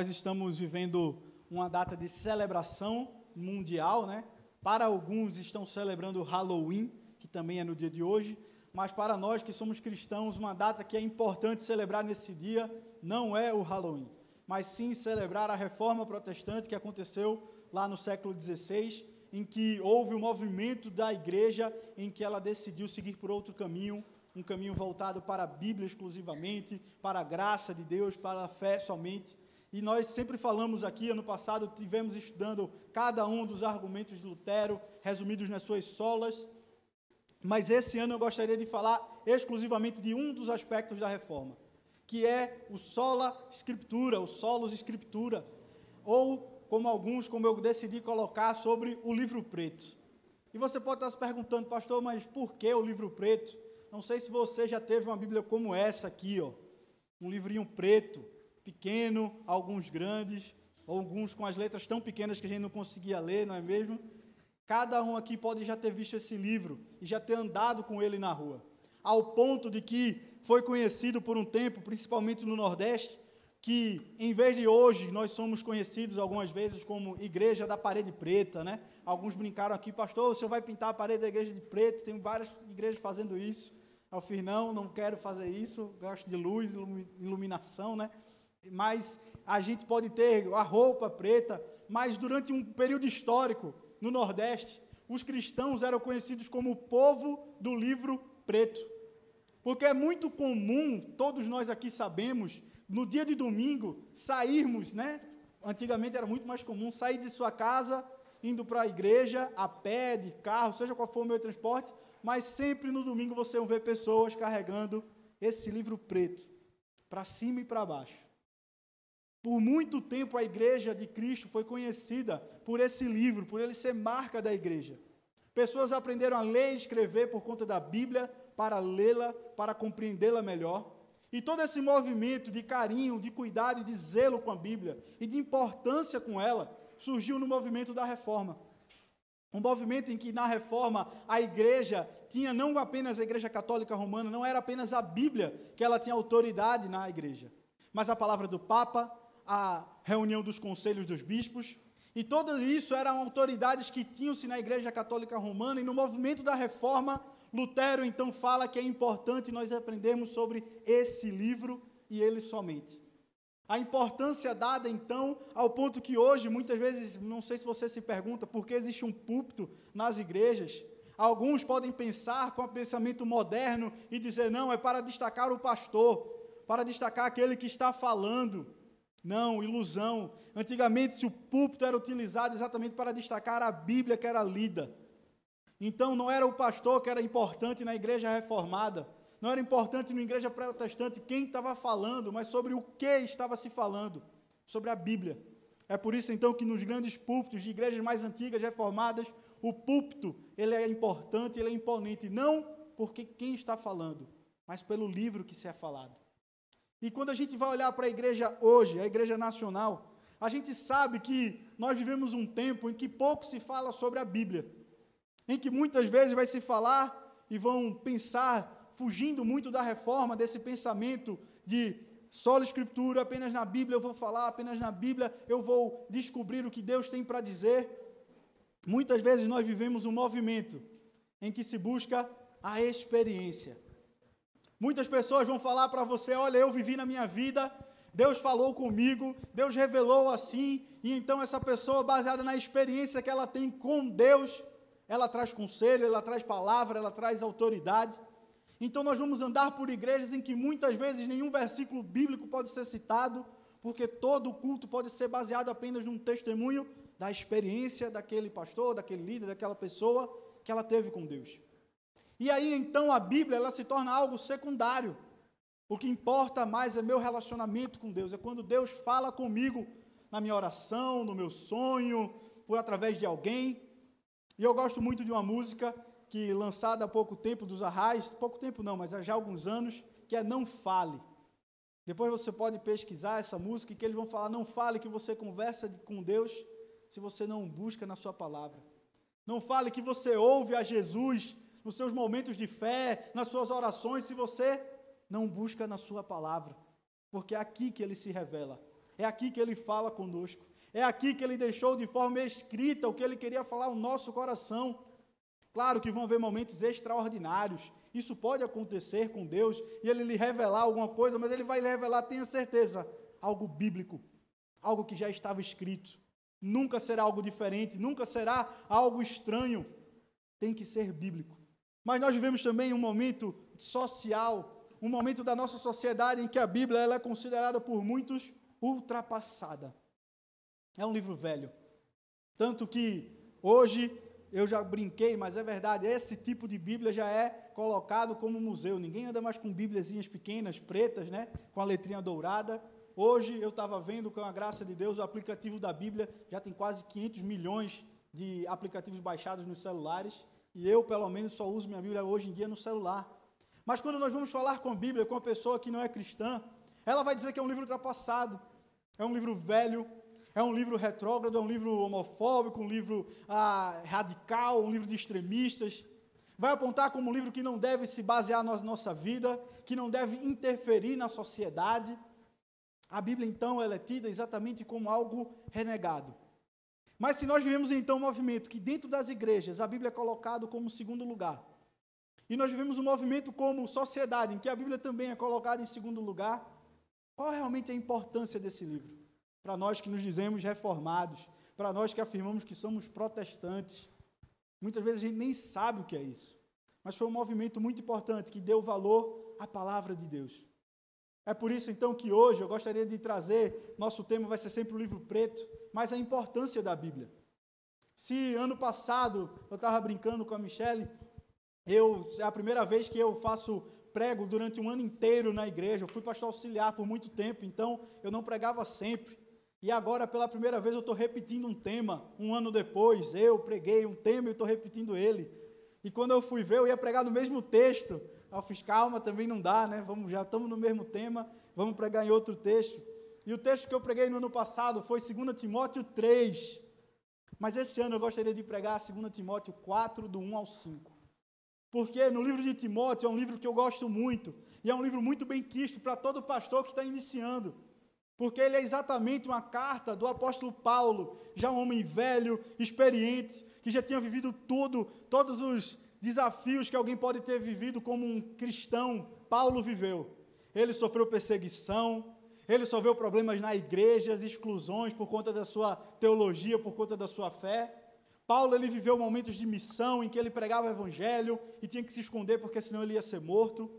nós estamos vivendo uma data de celebração mundial, né? Para alguns estão celebrando Halloween, que também é no dia de hoje, mas para nós que somos cristãos, uma data que é importante celebrar nesse dia não é o Halloween, mas sim celebrar a reforma protestante que aconteceu lá no século XVI, em que houve um movimento da igreja em que ela decidiu seguir por outro caminho, um caminho voltado para a Bíblia exclusivamente, para a graça de Deus, para a fé somente. E nós sempre falamos aqui, ano passado tivemos estudando cada um dos argumentos de Lutero, resumidos nas suas solas. Mas esse ano eu gostaria de falar exclusivamente de um dos aspectos da reforma, que é o sola scriptura, o solos scriptura, ou como alguns, como eu decidi colocar, sobre o livro preto. E você pode estar se perguntando, pastor, mas por que o livro preto? Não sei se você já teve uma Bíblia como essa aqui, ó, um livrinho preto, pequeno, alguns grandes, alguns com as letras tão pequenas que a gente não conseguia ler, não é mesmo? Cada um aqui pode já ter visto esse livro e já ter andado com ele na rua, ao ponto de que foi conhecido por um tempo, principalmente no Nordeste, que em vez de hoje nós somos conhecidos algumas vezes como igreja da parede preta, né? Alguns brincaram aqui, pastor, o senhor vai pintar a parede da igreja de preto, tem várias igrejas fazendo isso. Eu fiz, não, não quero fazer isso, gosto de luz, iluminação, né? Mas a gente pode ter a roupa preta, mas durante um período histórico, no Nordeste, os cristãos eram conhecidos como o povo do livro preto. Porque é muito comum, todos nós aqui sabemos, no dia de domingo, sairmos, né? Antigamente era muito mais comum sair de sua casa, indo para a igreja, a pé, de carro, seja qual for o meio de transporte, mas sempre no domingo você ver pessoas carregando esse livro preto, para cima e para baixo. Por muito tempo a igreja de Cristo foi conhecida por esse livro, por ele ser marca da igreja. Pessoas aprenderam a ler e escrever por conta da Bíblia, para lê-la, para compreendê-la melhor. E todo esse movimento de carinho, de cuidado e de zelo com a Bíblia e de importância com ela surgiu no movimento da reforma. Um movimento em que na reforma a igreja tinha não apenas a igreja católica romana, não era apenas a Bíblia que ela tinha autoridade na igreja, mas a palavra do Papa, a reunião dos conselhos dos bispos, e tudo isso eram autoridades que tinham-se na Igreja Católica Romana, e no movimento da reforma, Lutero então fala que é importante nós aprendermos sobre esse livro e ele somente. A importância dada então ao ponto que hoje, muitas vezes, não sei se você se pergunta por que existe um púlpito nas igrejas. Alguns podem pensar com o pensamento moderno e dizer, não, é para destacar o pastor, para destacar aquele que está falando. Não, ilusão. Antigamente, se o púlpito era utilizado exatamente para destacar a Bíblia que era lida. Então, não era o pastor que era importante na igreja reformada, não era importante na igreja protestante quem estava falando, mas sobre o que estava se falando, sobre a Bíblia. É por isso, então, que nos grandes púlpitos de igrejas mais antigas, reformadas, o púlpito ele é importante, ele é imponente, não porque quem está falando, mas pelo livro que se é falado. E quando a gente vai olhar para a igreja hoje, a igreja nacional, a gente sabe que nós vivemos um tempo em que pouco se fala sobre a Bíblia, em que muitas vezes vai se falar e vão pensar, fugindo muito da reforma, desse pensamento de só escritura, apenas na Bíblia eu vou falar, apenas na Bíblia eu vou descobrir o que Deus tem para dizer. Muitas vezes nós vivemos um movimento em que se busca a experiência. Muitas pessoas vão falar para você: olha, eu vivi na minha vida, Deus falou comigo, Deus revelou assim, e então essa pessoa, baseada na experiência que ela tem com Deus, ela traz conselho, ela traz palavra, ela traz autoridade. Então nós vamos andar por igrejas em que muitas vezes nenhum versículo bíblico pode ser citado, porque todo culto pode ser baseado apenas num testemunho da experiência daquele pastor, daquele líder, daquela pessoa que ela teve com Deus. E aí então a Bíblia ela se torna algo secundário. O que importa mais é meu relacionamento com Deus, é quando Deus fala comigo na minha oração, no meu sonho, por através de alguém. E eu gosto muito de uma música que lançada há pouco tempo dos Arrais, pouco tempo não, mas há já alguns anos, que é Não Fale. Depois você pode pesquisar essa música e que eles vão falar: não fale que você conversa com Deus se você não busca na sua palavra. Não fale que você ouve a Jesus nos seus momentos de fé, nas suas orações, se você não busca na sua palavra, porque é aqui que ele se revela. É aqui que ele fala conosco. É aqui que ele deixou de forma escrita o que ele queria falar ao nosso coração. Claro que vão haver momentos extraordinários. Isso pode acontecer com Deus e ele lhe revelar alguma coisa, mas ele vai lhe revelar, tenha certeza, algo bíblico, algo que já estava escrito. Nunca será algo diferente, nunca será algo estranho. Tem que ser bíblico. Mas nós vivemos também um momento social, um momento da nossa sociedade em que a Bíblia ela é considerada por muitos ultrapassada. É um livro velho. Tanto que hoje eu já brinquei, mas é verdade, esse tipo de Bíblia já é colocado como museu. Ninguém anda mais com bíbliazinhas pequenas, pretas, né, com a letrinha dourada. Hoje eu estava vendo, com a graça de Deus, o aplicativo da Bíblia já tem quase 500 milhões de aplicativos baixados nos celulares. E eu, pelo menos, só uso minha Bíblia hoje em dia no celular. Mas quando nós vamos falar com a Bíblia, com uma pessoa que não é cristã, ela vai dizer que é um livro ultrapassado, é um livro velho, é um livro retrógrado, é um livro homofóbico, um livro ah, radical, um livro de extremistas. Vai apontar como um livro que não deve se basear na nossa vida, que não deve interferir na sociedade. A Bíblia, então, ela é tida exatamente como algo renegado. Mas se nós vivemos, então, um movimento que dentro das igrejas a Bíblia é colocado como segundo lugar, e nós vivemos um movimento como sociedade, em que a Bíblia também é colocada em segundo lugar, qual realmente é a importância desse livro? para nós que nos dizemos reformados, para nós que afirmamos que somos protestantes. Muitas vezes a gente nem sabe o que é isso. Mas foi um movimento muito importante que deu valor à palavra de Deus. É por isso então que hoje eu gostaria de trazer, nosso tema vai ser sempre o livro preto, mas a importância da Bíblia. Se ano passado eu estava brincando com a Michelle, eu, é a primeira vez que eu faço prego durante um ano inteiro na igreja, eu fui pastor auxiliar por muito tempo, então eu não pregava sempre. E agora, pela primeira vez, eu estou repetindo um tema. Um ano depois, eu preguei um tema e estou repetindo ele. E quando eu fui ver, eu ia pregar no mesmo texto. Eu fiz, calma, também não dá, né? Vamos, já estamos no mesmo tema, vamos pregar em outro texto. E o texto que eu preguei no ano passado foi 2 Timóteo 3. Mas esse ano eu gostaria de pregar 2 Timóteo 4, do 1 ao 5. Porque no livro de Timóteo é um livro que eu gosto muito. E é um livro muito bem quisto para todo pastor que está iniciando porque ele é exatamente uma carta do apóstolo Paulo, já um homem velho, experiente, que já tinha vivido tudo, todos os desafios que alguém pode ter vivido como um cristão, Paulo viveu. Ele sofreu perseguição, ele sofreu problemas na igreja, exclusões por conta da sua teologia, por conta da sua fé. Paulo ele viveu momentos de missão em que ele pregava o evangelho e tinha que se esconder porque senão ele ia ser morto.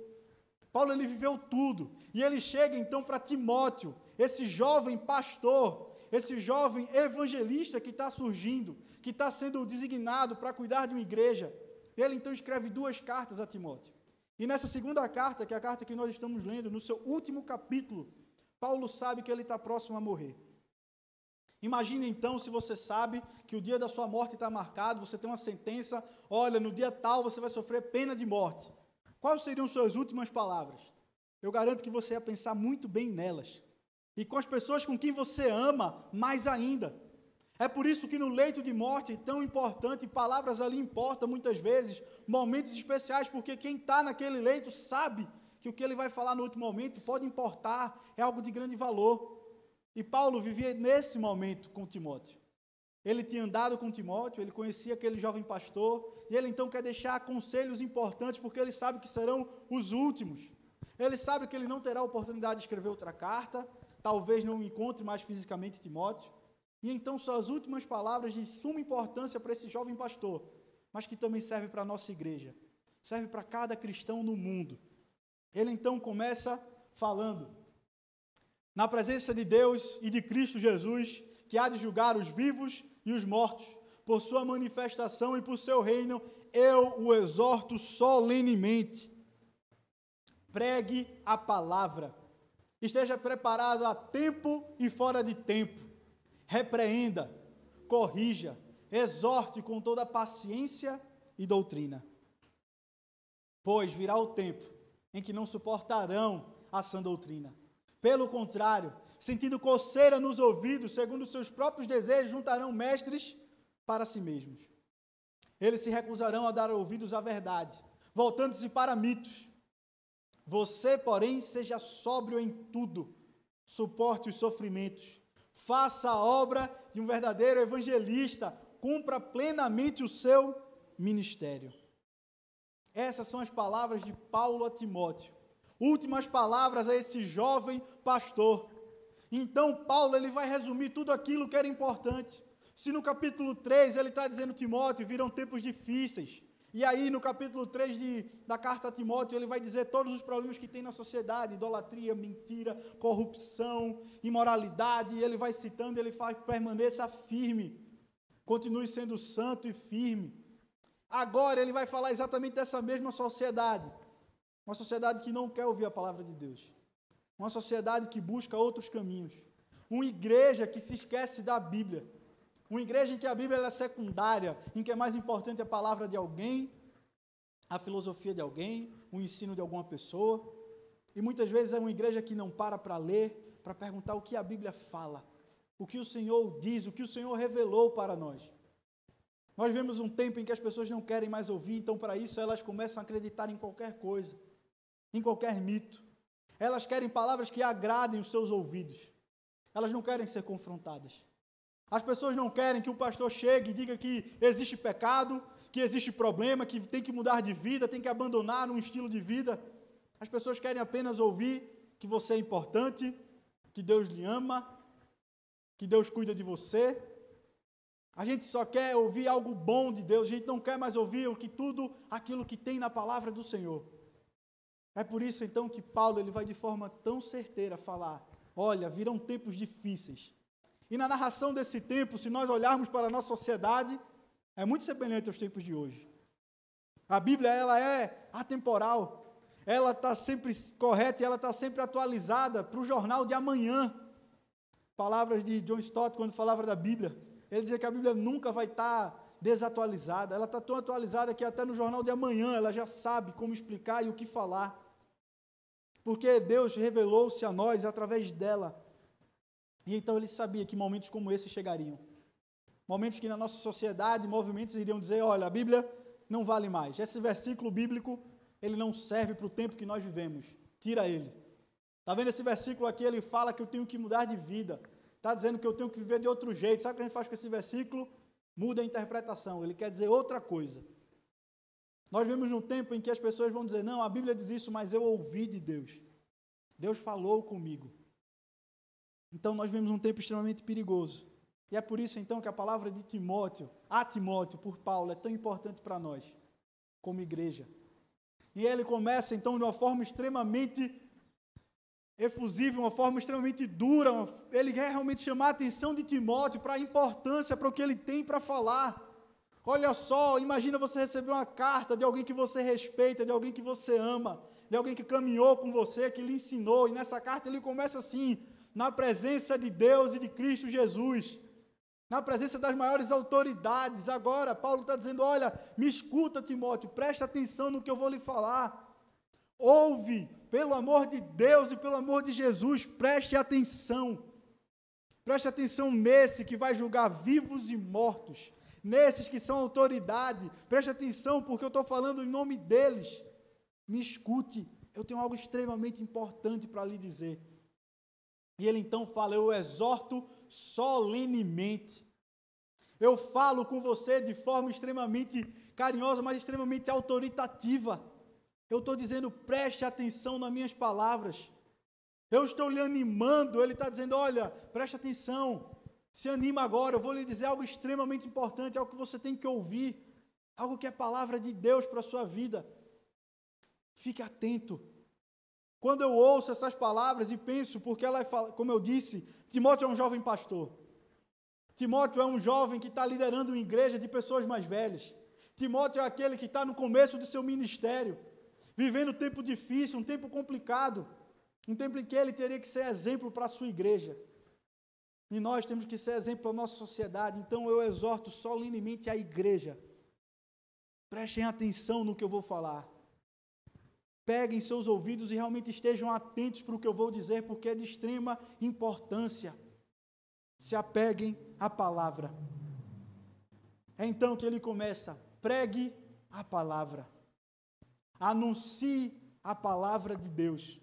Paulo ele viveu tudo. E ele chega então para Timóteo, esse jovem pastor, esse jovem evangelista que está surgindo, que está sendo designado para cuidar de uma igreja. Ele então escreve duas cartas a Timóteo. E nessa segunda carta, que é a carta que nós estamos lendo, no seu último capítulo, Paulo sabe que ele está próximo a morrer. Imagine então se você sabe que o dia da sua morte está marcado, você tem uma sentença, olha, no dia tal você vai sofrer pena de morte. Quais seriam suas últimas palavras? Eu garanto que você ia pensar muito bem nelas. E com as pessoas com quem você ama, mais ainda. É por isso que no leito de morte, tão importante, palavras ali importam muitas vezes, momentos especiais, porque quem está naquele leito sabe que o que ele vai falar no último momento pode importar, é algo de grande valor. E Paulo vivia nesse momento com Timóteo. Ele tinha andado com Timóteo, ele conhecia aquele jovem pastor, e ele então quer deixar conselhos importantes, porque ele sabe que serão os últimos. Ele sabe que ele não terá oportunidade de escrever outra carta, talvez não encontre mais fisicamente Timóteo. E então suas últimas palavras de suma importância para esse jovem pastor, mas que também serve para a nossa igreja, serve para cada cristão no mundo. Ele então começa falando: Na presença de Deus e de Cristo Jesus, que há de julgar os vivos e os mortos, por sua manifestação e por seu reino, eu o exorto solenemente. Pregue a palavra. Esteja preparado a tempo e fora de tempo. Repreenda, corrija, exorte com toda paciência e doutrina. Pois virá o tempo em que não suportarão a sã doutrina. Pelo contrário, sentindo coceira nos ouvidos, segundo seus próprios desejos, juntarão mestres para si mesmos. Eles se recusarão a dar ouvidos à verdade, voltando-se para mitos. Você, porém, seja sóbrio em tudo, suporte os sofrimentos, faça a obra de um verdadeiro evangelista, cumpra plenamente o seu ministério. Essas são as palavras de Paulo a Timóteo. Últimas palavras a esse jovem pastor. Então, Paulo ele vai resumir tudo aquilo que era importante. Se no capítulo 3 ele está dizendo, Timóteo, viram tempos difíceis. E aí, no capítulo 3 de, da carta a Timóteo, ele vai dizer todos os problemas que tem na sociedade: idolatria, mentira, corrupção, imoralidade. E ele vai citando, ele faz permaneça firme, continue sendo santo e firme. Agora, ele vai falar exatamente dessa mesma sociedade. Uma sociedade que não quer ouvir a palavra de Deus. Uma sociedade que busca outros caminhos. Uma igreja que se esquece da Bíblia uma igreja em que a Bíblia é secundária, em que é mais importante a palavra de alguém, a filosofia de alguém, o ensino de alguma pessoa. E muitas vezes é uma igreja que não para para ler, para perguntar o que a Bíblia fala, o que o Senhor diz, o que o Senhor revelou para nós. Nós vivemos um tempo em que as pessoas não querem mais ouvir, então para isso elas começam a acreditar em qualquer coisa, em qualquer mito. Elas querem palavras que agradem os seus ouvidos. Elas não querem ser confrontadas. As pessoas não querem que o pastor chegue e diga que existe pecado, que existe problema, que tem que mudar de vida, tem que abandonar um estilo de vida. As pessoas querem apenas ouvir que você é importante, que Deus lhe ama, que Deus cuida de você. A gente só quer ouvir algo bom de Deus, a gente não quer mais ouvir o que tudo aquilo que tem na palavra do Senhor. É por isso então que Paulo ele vai de forma tão certeira falar: olha, virão tempos difíceis. E na narração desse tempo, se nós olharmos para a nossa sociedade, é muito semelhante aos tempos de hoje. A Bíblia ela é atemporal, ela está sempre correta e ela está sempre atualizada para o jornal de amanhã. Palavras de John Stott quando falava da Bíblia, ele dizia que a Bíblia nunca vai estar tá desatualizada, ela está tão atualizada que até no jornal de amanhã ela já sabe como explicar e o que falar. Porque Deus revelou-se a nós através dela. E então ele sabia que momentos como esse chegariam. Momentos que na nossa sociedade, movimentos iriam dizer: olha, a Bíblia não vale mais. Esse versículo bíblico, ele não serve para o tempo que nós vivemos. Tira ele. Está vendo esse versículo aqui? Ele fala que eu tenho que mudar de vida. Está dizendo que eu tenho que viver de outro jeito. Sabe o que a gente faz com esse versículo? Muda a interpretação. Ele quer dizer outra coisa. Nós vivemos num tempo em que as pessoas vão dizer: não, a Bíblia diz isso, mas eu ouvi de Deus. Deus falou comigo. Então nós vivemos um tempo extremamente perigoso. E é por isso então que a palavra de Timóteo, a Timóteo por Paulo, é tão importante para nós, como igreja. E ele começa então de uma forma extremamente efusiva, uma forma extremamente dura. Ele quer realmente chamar a atenção de Timóteo para a importância, para o que ele tem para falar. Olha só, imagina você receber uma carta de alguém que você respeita, de alguém que você ama, de alguém que caminhou com você, que lhe ensinou, e nessa carta ele começa assim: na presença de Deus e de Cristo Jesus, na presença das maiores autoridades. Agora, Paulo está dizendo: olha, me escuta, Timóteo, presta atenção no que eu vou lhe falar. Ouve, pelo amor de Deus e pelo amor de Jesus, preste atenção. Preste atenção nesse que vai julgar vivos e mortos, nesses que são autoridade. Preste atenção, porque eu estou falando em nome deles. Me escute, eu tenho algo extremamente importante para lhe dizer. E ele então fala: Eu exorto solenemente. Eu falo com você de forma extremamente carinhosa, mas extremamente autoritativa. Eu estou dizendo, preste atenção nas minhas palavras. Eu estou lhe animando. Ele está dizendo: olha, preste atenção. Se anima agora. Eu vou lhe dizer algo extremamente importante, algo que você tem que ouvir. Algo que é palavra de Deus para a sua vida. Fique atento. Quando eu ouço essas palavras e penso, porque ela, é como eu disse, Timóteo é um jovem pastor. Timóteo é um jovem que está liderando uma igreja de pessoas mais velhas. Timóteo é aquele que está no começo do seu ministério, vivendo um tempo difícil, um tempo complicado, um tempo em que ele teria que ser exemplo para a sua igreja. E nós temos que ser exemplo para a nossa sociedade. Então eu exorto solenemente a igreja. Prestem atenção no que eu vou falar peguem seus ouvidos e realmente estejam atentos para o que eu vou dizer, porque é de extrema importância. Se apeguem à palavra. É então que ele começa: pregue a palavra, anuncie a palavra de Deus.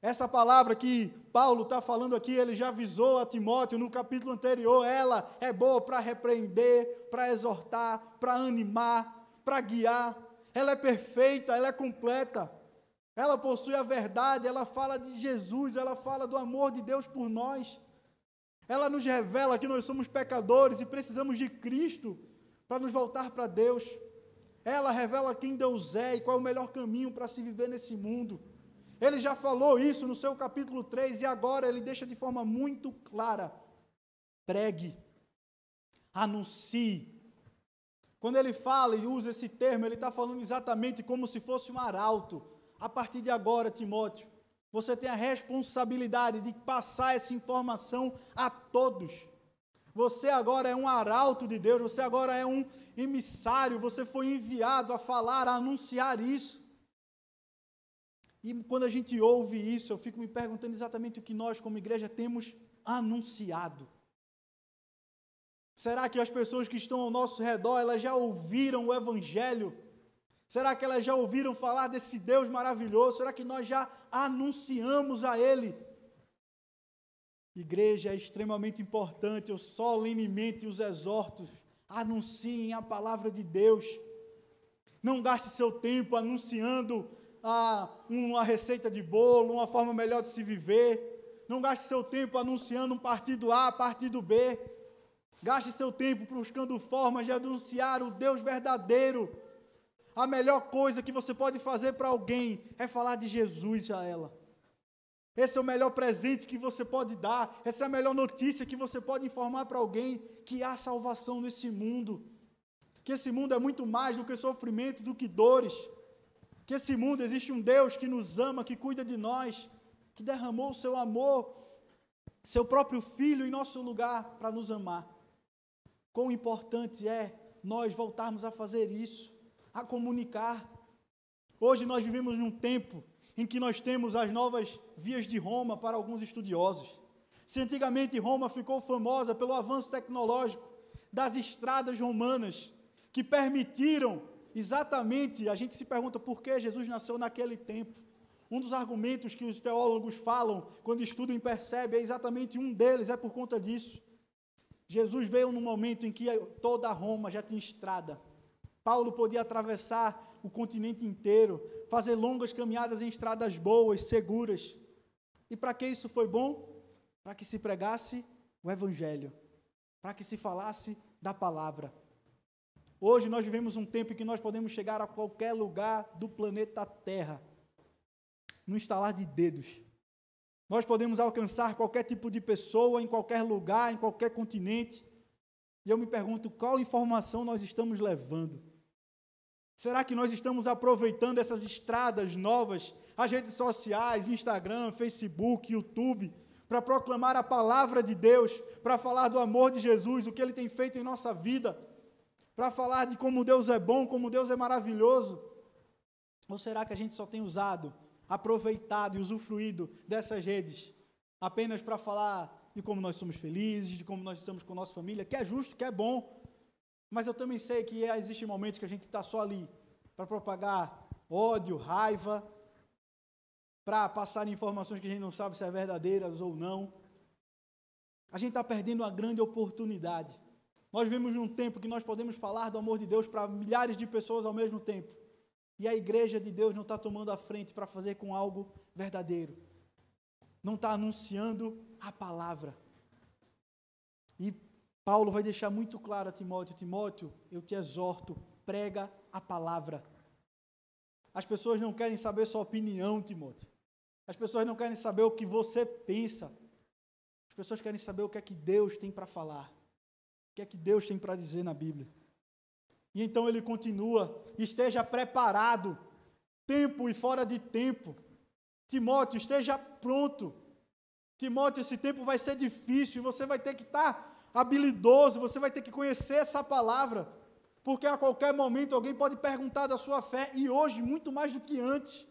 Essa palavra que Paulo está falando aqui, ele já avisou a Timóteo no capítulo anterior. Ela é boa para repreender, para exortar, para animar, para guiar. Ela é perfeita, ela é completa. Ela possui a verdade, ela fala de Jesus, ela fala do amor de Deus por nós. Ela nos revela que nós somos pecadores e precisamos de Cristo para nos voltar para Deus. Ela revela quem Deus é e qual é o melhor caminho para se viver nesse mundo. Ele já falou isso no seu capítulo 3 e agora ele deixa de forma muito clara: pregue, anuncie. Quando ele fala e usa esse termo, ele está falando exatamente como se fosse um arauto. A partir de agora, Timóteo, você tem a responsabilidade de passar essa informação a todos. Você agora é um arauto de Deus, você agora é um emissário, você foi enviado a falar, a anunciar isso. E quando a gente ouve isso, eu fico me perguntando exatamente o que nós, como igreja, temos anunciado. Será que as pessoas que estão ao nosso redor, elas já ouviram o Evangelho? Será que elas já ouviram falar desse Deus maravilhoso? Será que nós já anunciamos a Ele? Igreja é extremamente importante, eu solenemente os exorto, anunciem a palavra de Deus. Não gaste seu tempo anunciando ah, uma receita de bolo, uma forma melhor de se viver. Não gaste seu tempo anunciando um partido A, partido B. Gaste seu tempo buscando formas de anunciar o Deus verdadeiro. A melhor coisa que você pode fazer para alguém é falar de Jesus a ela. Esse é o melhor presente que você pode dar. Essa é a melhor notícia que você pode informar para alguém que há salvação nesse mundo. Que esse mundo é muito mais do que sofrimento, do que dores. Que esse mundo existe um Deus que nos ama, que cuida de nós, que derramou o seu amor, seu próprio filho em nosso lugar para nos amar. Quão importante é nós voltarmos a fazer isso, a comunicar. Hoje nós vivemos num tempo em que nós temos as novas vias de Roma para alguns estudiosos. Se antigamente Roma ficou famosa pelo avanço tecnológico das estradas romanas, que permitiram exatamente, a gente se pergunta por que Jesus nasceu naquele tempo. Um dos argumentos que os teólogos falam quando estudam e percebem é exatamente um deles, é por conta disso. Jesus veio num momento em que toda Roma já tinha estrada. Paulo podia atravessar o continente inteiro, fazer longas caminhadas em estradas boas, seguras. E para que isso foi bom? Para que se pregasse o Evangelho, para que se falasse da palavra. Hoje nós vivemos um tempo em que nós podemos chegar a qualquer lugar do planeta Terra, no instalar de dedos. Nós podemos alcançar qualquer tipo de pessoa, em qualquer lugar, em qualquer continente. E eu me pergunto qual informação nós estamos levando. Será que nós estamos aproveitando essas estradas novas, as redes sociais, Instagram, Facebook, YouTube, para proclamar a palavra de Deus, para falar do amor de Jesus, o que ele tem feito em nossa vida, para falar de como Deus é bom, como Deus é maravilhoso? Ou será que a gente só tem usado, aproveitado e usufruído dessas redes apenas para falar de como nós somos felizes, de como nós estamos com nossa família, que é justo, que é bom, mas eu também sei que existem momentos que a gente está só ali para propagar ódio, raiva, para passar informações que a gente não sabe se é verdadeiras ou não. A gente está perdendo uma grande oportunidade. Nós vivemos num tempo que nós podemos falar do amor de Deus para milhares de pessoas ao mesmo tempo. E a igreja de Deus não está tomando a frente para fazer com algo verdadeiro. Não está anunciando a palavra. E Paulo vai deixar muito claro a Timóteo: Timóteo, eu te exorto, prega a palavra. As pessoas não querem saber sua opinião, Timóteo. As pessoas não querem saber o que você pensa. As pessoas querem saber o que é que Deus tem para falar. O que é que Deus tem para dizer na Bíblia. E então ele continua: esteja preparado, tempo e fora de tempo. Timóteo, esteja pronto. Timóteo, esse tempo vai ser difícil você vai ter que estar habilidoso, você vai ter que conhecer essa palavra, porque a qualquer momento alguém pode perguntar da sua fé, e hoje, muito mais do que antes.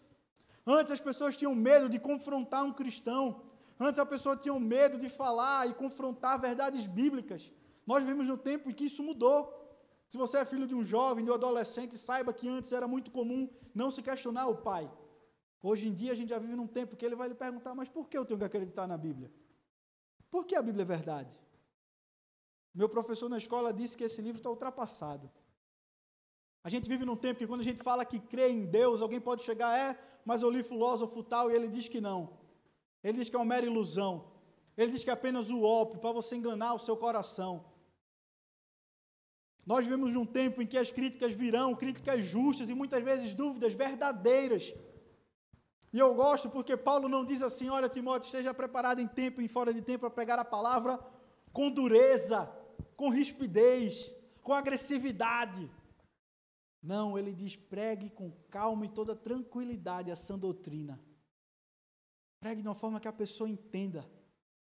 Antes as pessoas tinham medo de confrontar um cristão, antes a pessoa tinha medo de falar e confrontar verdades bíblicas. Nós vivemos no tempo em que isso mudou. Se você é filho de um jovem, de um adolescente, saiba que antes era muito comum não se questionar o pai. Hoje em dia a gente já vive num tempo que ele vai lhe perguntar: mas por que eu tenho que acreditar na Bíblia? Por que a Bíblia é verdade? Meu professor na escola disse que esse livro está ultrapassado. A gente vive num tempo que quando a gente fala que crê em Deus, alguém pode chegar, é, mas eu li filósofo tal, e ele diz que não. Ele diz que é uma mera ilusão. Ele diz que é apenas o ópio para você enganar o seu coração. Nós vivemos num tempo em que as críticas virão, críticas justas e muitas vezes dúvidas verdadeiras. E eu gosto porque Paulo não diz assim: olha, Timóteo, esteja preparado em tempo e fora de tempo para pregar a palavra com dureza, com rispidez, com agressividade. Não, ele diz: pregue com calma e toda tranquilidade a sã doutrina. Pregue de uma forma que a pessoa entenda,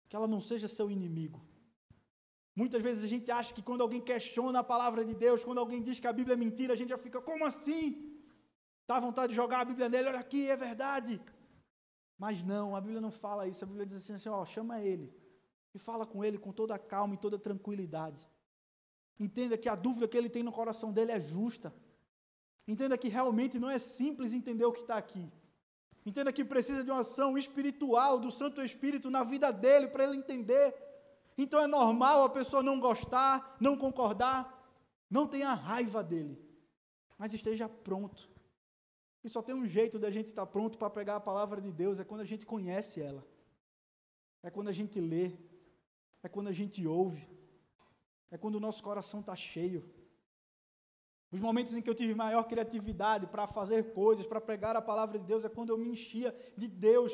que ela não seja seu inimigo. Muitas vezes a gente acha que quando alguém questiona a palavra de Deus, quando alguém diz que a Bíblia é mentira, a gente já fica, como assim? Dá vontade de jogar a Bíblia nele, olha aqui, é verdade. Mas não, a Bíblia não fala isso. A Bíblia diz assim, assim ó, chama ele e fala com ele com toda a calma e toda a tranquilidade. Entenda que a dúvida que ele tem no coração dele é justa. Entenda que realmente não é simples entender o que está aqui. Entenda que precisa de uma ação espiritual do Santo Espírito na vida dele para ele entender. Então é normal a pessoa não gostar, não concordar, não tenha raiva dele, mas esteja pronto. E só tem um jeito da gente estar pronto para pregar a palavra de Deus é quando a gente conhece ela. É quando a gente lê, é quando a gente ouve, é quando o nosso coração está cheio. Os momentos em que eu tive maior criatividade para fazer coisas, para pregar a palavra de Deus, é quando eu me enchia de Deus,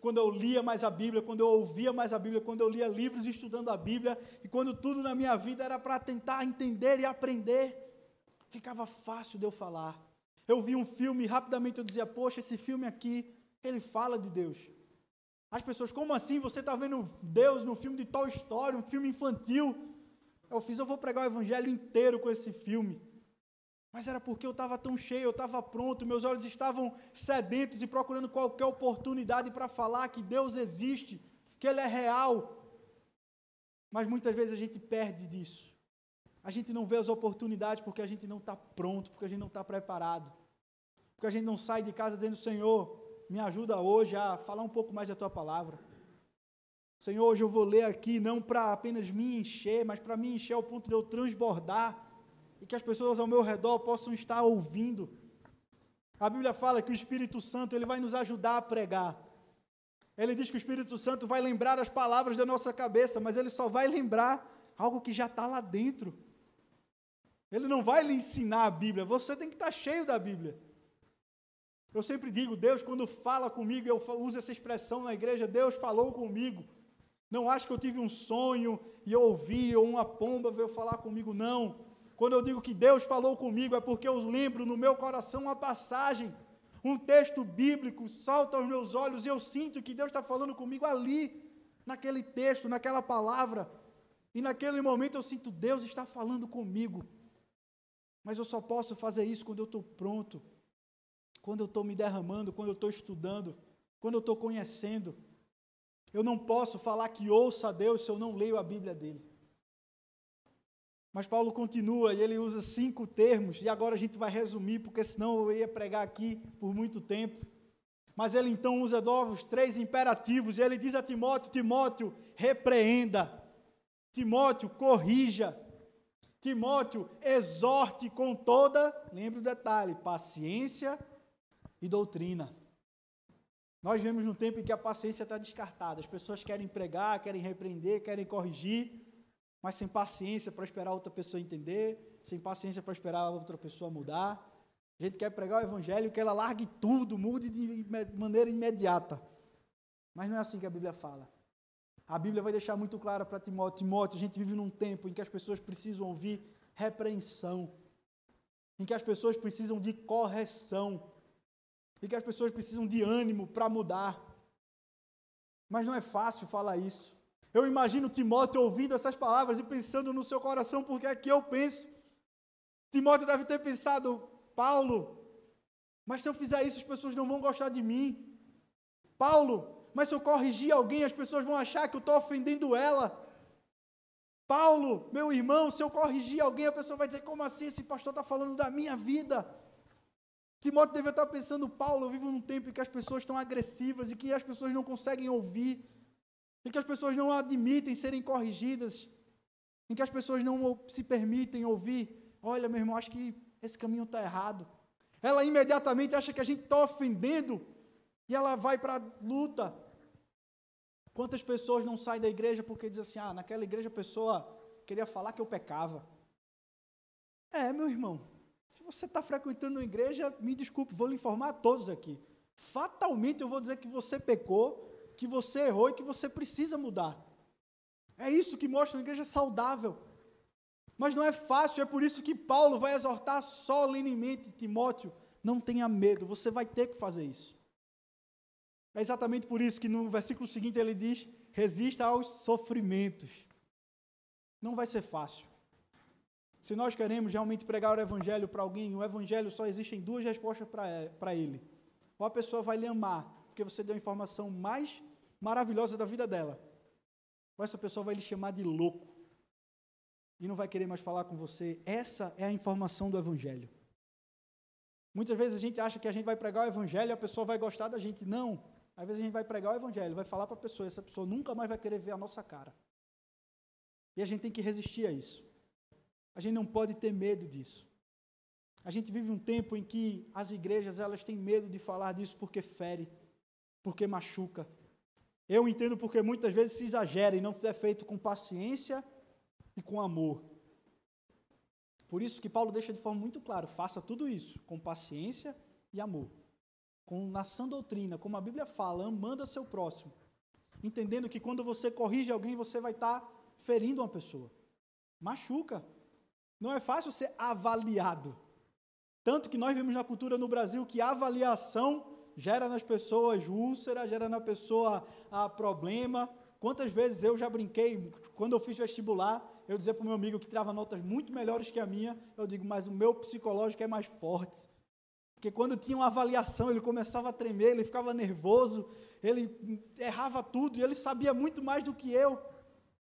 quando eu lia mais a Bíblia, quando eu ouvia mais a Bíblia, quando eu lia livros estudando a Bíblia, e quando tudo na minha vida era para tentar entender e aprender, ficava fácil de eu falar. Eu vi um filme rapidamente eu dizia: Poxa, esse filme aqui, ele fala de Deus. As pessoas, como assim? Você está vendo Deus no filme de Toy Story, um filme infantil? Eu fiz, eu vou pregar o evangelho inteiro com esse filme. Mas era porque eu estava tão cheio, eu estava pronto, meus olhos estavam sedentos e procurando qualquer oportunidade para falar que Deus existe, que Ele é real. Mas muitas vezes a gente perde disso. A gente não vê as oportunidades porque a gente não está pronto, porque a gente não está preparado. Porque a gente não sai de casa dizendo: Senhor, me ajuda hoje a falar um pouco mais da tua palavra. Senhor, hoje eu vou ler aqui não para apenas me encher, mas para me encher ao ponto de eu transbordar e que as pessoas ao meu redor possam estar ouvindo. A Bíblia fala que o Espírito Santo ele vai nos ajudar a pregar. Ele diz que o Espírito Santo vai lembrar as palavras da nossa cabeça, mas ele só vai lembrar algo que já está lá dentro. Ele não vai lhe ensinar a Bíblia, você tem que estar cheio da Bíblia. Eu sempre digo, Deus, quando fala comigo, eu uso essa expressão na igreja, Deus falou comigo. Não acho que eu tive um sonho e eu ouvi, ou uma pomba veio falar comigo, não. Quando eu digo que Deus falou comigo, é porque eu lembro no meu coração uma passagem, um texto bíblico, salta aos meus olhos e eu sinto que Deus está falando comigo ali, naquele texto, naquela palavra. E naquele momento eu sinto Deus está falando comigo. Mas eu só posso fazer isso quando eu estou pronto, quando eu estou me derramando, quando eu estou estudando, quando eu estou conhecendo. Eu não posso falar que ouço a Deus se eu não leio a Bíblia dele. Mas Paulo continua e ele usa cinco termos, e agora a gente vai resumir, porque senão eu ia pregar aqui por muito tempo. Mas ele então usa novos três imperativos, e ele diz a Timóteo: Timóteo, repreenda. Timóteo, corrija. Timóteo, exorte com toda, lembra o detalhe, paciência e doutrina. Nós vemos num tempo em que a paciência está descartada. As pessoas querem pregar, querem repreender, querem corrigir, mas sem paciência para esperar outra pessoa entender, sem paciência para esperar outra pessoa mudar. A gente quer pregar o evangelho que ela largue tudo, mude de maneira imediata. Mas não é assim que a Bíblia fala. A Bíblia vai deixar muito claro para Timóteo, Timóteo, a gente vive num tempo em que as pessoas precisam ouvir repreensão, em que as pessoas precisam de correção, em que as pessoas precisam de ânimo para mudar. Mas não é fácil falar isso. Eu imagino Timóteo ouvindo essas palavras e pensando no seu coração, porque é que eu penso. Timóteo deve ter pensado, Paulo, mas se eu fizer isso, as pessoas não vão gostar de mim. Paulo, mas se eu corrigir alguém, as pessoas vão achar que eu estou ofendendo ela. Paulo, meu irmão, se eu corrigir alguém, a pessoa vai dizer: como assim esse pastor está falando da minha vida? Timóteo deve estar pensando, Paulo, eu vivo num tempo em que as pessoas estão agressivas e que as pessoas não conseguem ouvir, em que as pessoas não admitem serem corrigidas, em que as pessoas não se permitem ouvir. Olha, meu irmão, acho que esse caminho está errado. Ela imediatamente acha que a gente está ofendendo e ela vai para a luta. Quantas pessoas não saem da igreja porque dizem assim: ah, naquela igreja a pessoa queria falar que eu pecava. É, meu irmão, se você está frequentando uma igreja, me desculpe, vou lhe informar a todos aqui. Fatalmente eu vou dizer que você pecou, que você errou e que você precisa mudar. É isso que mostra uma igreja saudável. Mas não é fácil, é por isso que Paulo vai exortar solenemente Timóteo: não tenha medo, você vai ter que fazer isso. É exatamente por isso que no versículo seguinte ele diz: resista aos sofrimentos. Não vai ser fácil. Se nós queremos realmente pregar o evangelho para alguém, o evangelho só existem duas respostas para ele. Ou a pessoa vai lhe amar, porque você deu a informação mais maravilhosa da vida dela. Essa pessoa vai lhe chamar de louco. E não vai querer mais falar com você. Essa é a informação do evangelho. Muitas vezes a gente acha que a gente vai pregar o evangelho e a pessoa vai gostar da gente. Não. Às vezes a gente vai pregar o evangelho, vai falar para a pessoa, essa pessoa nunca mais vai querer ver a nossa cara. E a gente tem que resistir a isso. A gente não pode ter medo disso. A gente vive um tempo em que as igrejas elas têm medo de falar disso porque fere, porque machuca. Eu entendo porque muitas vezes se exagera e não é feito com paciência e com amor. Por isso que Paulo deixa de forma muito clara: faça tudo isso com paciência e amor com na sã doutrina, como a Bíblia fala, amando a seu próximo. Entendendo que quando você corrige alguém, você vai estar tá ferindo uma pessoa. Machuca. Não é fácil ser avaliado. Tanto que nós vemos na cultura no Brasil que avaliação gera nas pessoas úlcera, gera na pessoa a ah, problema. Quantas vezes eu já brinquei, quando eu fiz vestibular, eu dizia para o meu amigo que tirava notas muito melhores que a minha, eu digo, mas o meu psicológico é mais forte. Porque quando tinha uma avaliação, ele começava a tremer, ele ficava nervoso, ele errava tudo e ele sabia muito mais do que eu.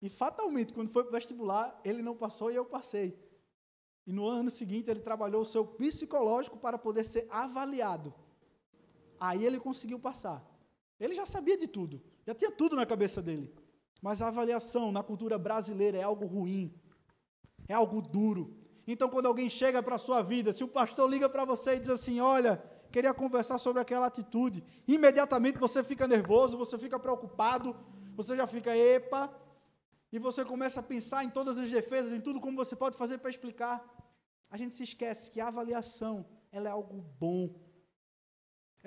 E fatalmente, quando foi para o vestibular, ele não passou e eu passei. E no ano seguinte, ele trabalhou o seu psicológico para poder ser avaliado. Aí ele conseguiu passar. Ele já sabia de tudo, já tinha tudo na cabeça dele. Mas a avaliação na cultura brasileira é algo ruim, é algo duro, então, quando alguém chega para a sua vida, se o pastor liga para você e diz assim: Olha, queria conversar sobre aquela atitude, imediatamente você fica nervoso, você fica preocupado, você já fica, epa, e você começa a pensar em todas as defesas, em tudo como você pode fazer para explicar. A gente se esquece que a avaliação, ela é algo bom.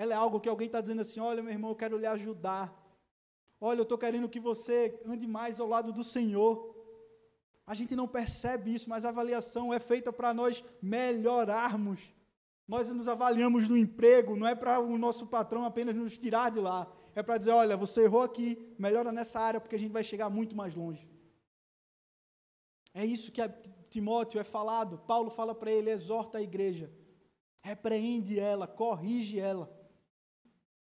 Ela é algo que alguém está dizendo assim: olha, meu irmão, eu quero lhe ajudar. Olha, eu estou querendo que você ande mais ao lado do Senhor. A gente não percebe isso, mas a avaliação é feita para nós melhorarmos. Nós nos avaliamos no emprego, não é para o nosso patrão apenas nos tirar de lá. É para dizer, olha, você errou aqui, melhora nessa área, porque a gente vai chegar muito mais longe. É isso que Timóteo é falado. Paulo fala para ele, exorta a igreja. Repreende ela, corrige ela.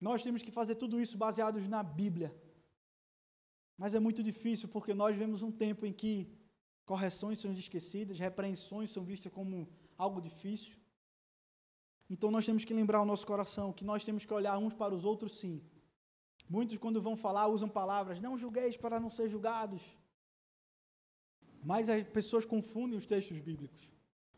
Nós temos que fazer tudo isso baseados na Bíblia. Mas é muito difícil porque nós vemos um tempo em que correções são esquecidas, repreensões são vistas como algo difícil. Então nós temos que lembrar o nosso coração que nós temos que olhar uns para os outros sim. Muitos, quando vão falar, usam palavras, não julgueis para não ser julgados. Mas as pessoas confundem os textos bíblicos.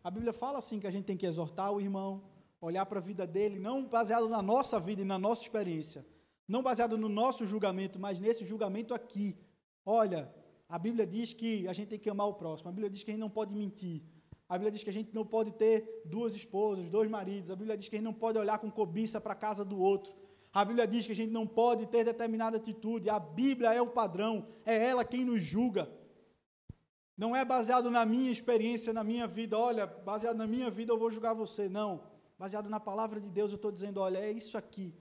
A Bíblia fala assim que a gente tem que exortar o irmão, olhar para a vida dele, não baseado na nossa vida e na nossa experiência, não baseado no nosso julgamento, mas nesse julgamento aqui. Olha, a Bíblia diz que a gente tem que amar o próximo. A Bíblia diz que a gente não pode mentir. A Bíblia diz que a gente não pode ter duas esposas, dois maridos. A Bíblia diz que a gente não pode olhar com cobiça para a casa do outro. A Bíblia diz que a gente não pode ter determinada atitude. A Bíblia é o padrão, é ela quem nos julga. Não é baseado na minha experiência, na minha vida. Olha, baseado na minha vida eu vou julgar você. Não. Baseado na palavra de Deus eu estou dizendo, olha, é isso aqui.